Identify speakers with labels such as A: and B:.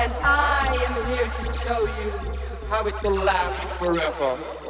A: and I am here to show you how it will last forever.